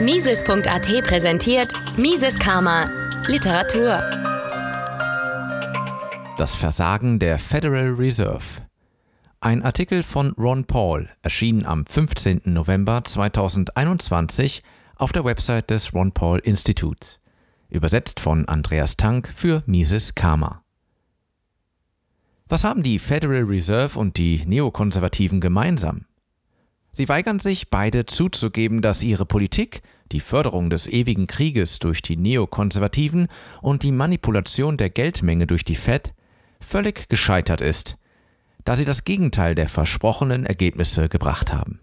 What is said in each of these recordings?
Mises.at präsentiert Mises Karma Literatur. Das Versagen der Federal Reserve. Ein Artikel von Ron Paul erschien am 15. November 2021 auf der Website des Ron Paul Instituts. Übersetzt von Andreas Tank für Mises Karma. Was haben die Federal Reserve und die Neokonservativen gemeinsam? Sie weigern sich beide zuzugeben, dass ihre Politik, die Förderung des ewigen Krieges durch die Neokonservativen und die Manipulation der Geldmenge durch die Fed, völlig gescheitert ist, da sie das Gegenteil der versprochenen Ergebnisse gebracht haben.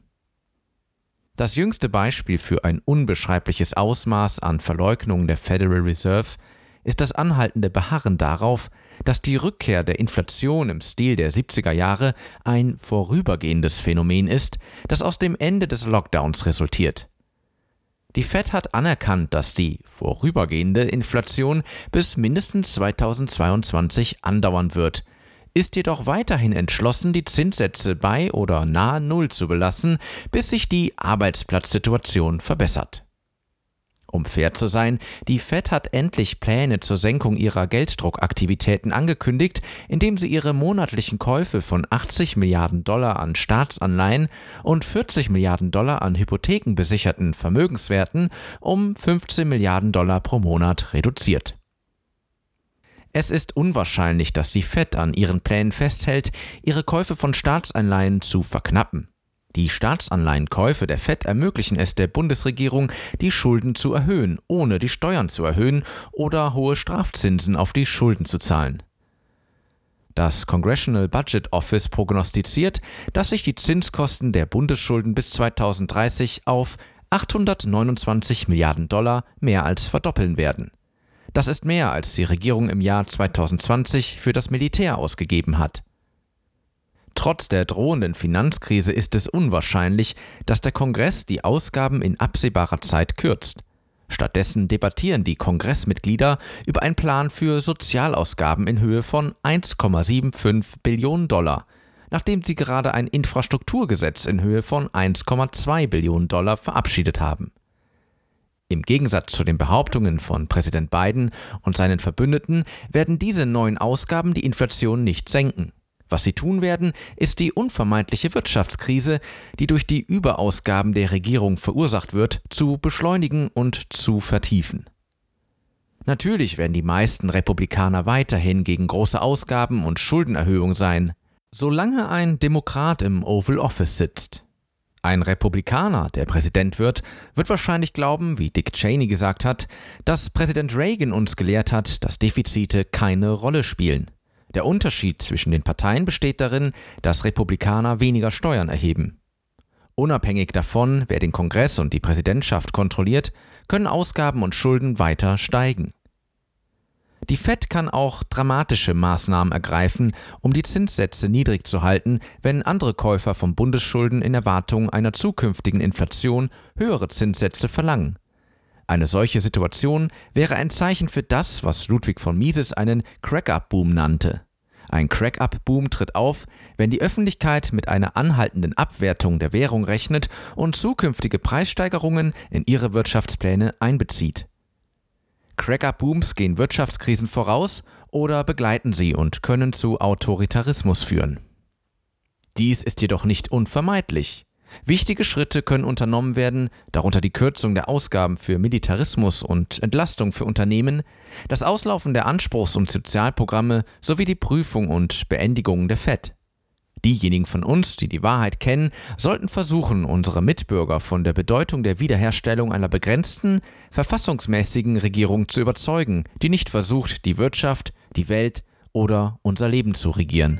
Das jüngste Beispiel für ein unbeschreibliches Ausmaß an Verleugnung der Federal Reserve ist das anhaltende Beharren darauf, dass die Rückkehr der Inflation im Stil der 70er Jahre ein vorübergehendes Phänomen ist, das aus dem Ende des Lockdowns resultiert. Die Fed hat anerkannt, dass die vorübergehende Inflation bis mindestens 2022 andauern wird, ist jedoch weiterhin entschlossen, die Zinssätze bei oder nahe Null zu belassen, bis sich die Arbeitsplatzsituation verbessert. Um fair zu sein, die Fed hat endlich Pläne zur Senkung ihrer Gelddruckaktivitäten angekündigt, indem sie ihre monatlichen Käufe von 80 Milliarden Dollar an Staatsanleihen und 40 Milliarden Dollar an hypothekenbesicherten Vermögenswerten um 15 Milliarden Dollar pro Monat reduziert. Es ist unwahrscheinlich, dass die Fed an ihren Plänen festhält, ihre Käufe von Staatsanleihen zu verknappen. Die Staatsanleihenkäufe der FED ermöglichen es der Bundesregierung, die Schulden zu erhöhen, ohne die Steuern zu erhöhen oder hohe Strafzinsen auf die Schulden zu zahlen. Das Congressional Budget Office prognostiziert, dass sich die Zinskosten der Bundesschulden bis 2030 auf 829 Milliarden Dollar mehr als verdoppeln werden. Das ist mehr, als die Regierung im Jahr 2020 für das Militär ausgegeben hat. Trotz der drohenden Finanzkrise ist es unwahrscheinlich, dass der Kongress die Ausgaben in absehbarer Zeit kürzt. Stattdessen debattieren die Kongressmitglieder über einen Plan für Sozialausgaben in Höhe von 1,75 Billionen Dollar, nachdem sie gerade ein Infrastrukturgesetz in Höhe von 1,2 Billionen Dollar verabschiedet haben. Im Gegensatz zu den Behauptungen von Präsident Biden und seinen Verbündeten werden diese neuen Ausgaben die Inflation nicht senken. Was sie tun werden, ist die unvermeidliche Wirtschaftskrise, die durch die Überausgaben der Regierung verursacht wird, zu beschleunigen und zu vertiefen. Natürlich werden die meisten Republikaner weiterhin gegen große Ausgaben und Schuldenerhöhung sein, solange ein Demokrat im Oval Office sitzt. Ein Republikaner, der Präsident wird, wird wahrscheinlich glauben, wie Dick Cheney gesagt hat, dass Präsident Reagan uns gelehrt hat, dass Defizite keine Rolle spielen. Der Unterschied zwischen den Parteien besteht darin, dass Republikaner weniger Steuern erheben. Unabhängig davon, wer den Kongress und die Präsidentschaft kontrolliert, können Ausgaben und Schulden weiter steigen. Die Fed kann auch dramatische Maßnahmen ergreifen, um die Zinssätze niedrig zu halten, wenn andere Käufer von Bundesschulden in Erwartung einer zukünftigen Inflation höhere Zinssätze verlangen. Eine solche Situation wäre ein Zeichen für das, was Ludwig von Mises einen Crack-up-Boom nannte. Ein Crack-up-Boom tritt auf, wenn die Öffentlichkeit mit einer anhaltenden Abwertung der Währung rechnet und zukünftige Preissteigerungen in ihre Wirtschaftspläne einbezieht. Crack-up-Booms gehen Wirtschaftskrisen voraus oder begleiten sie und können zu Autoritarismus führen. Dies ist jedoch nicht unvermeidlich. Wichtige Schritte können unternommen werden, darunter die Kürzung der Ausgaben für Militarismus und Entlastung für Unternehmen, das Auslaufen der Anspruchs- und Sozialprogramme sowie die Prüfung und Beendigung der FED. Diejenigen von uns, die die Wahrheit kennen, sollten versuchen, unsere Mitbürger von der Bedeutung der Wiederherstellung einer begrenzten, verfassungsmäßigen Regierung zu überzeugen, die nicht versucht, die Wirtschaft, die Welt oder unser Leben zu regieren.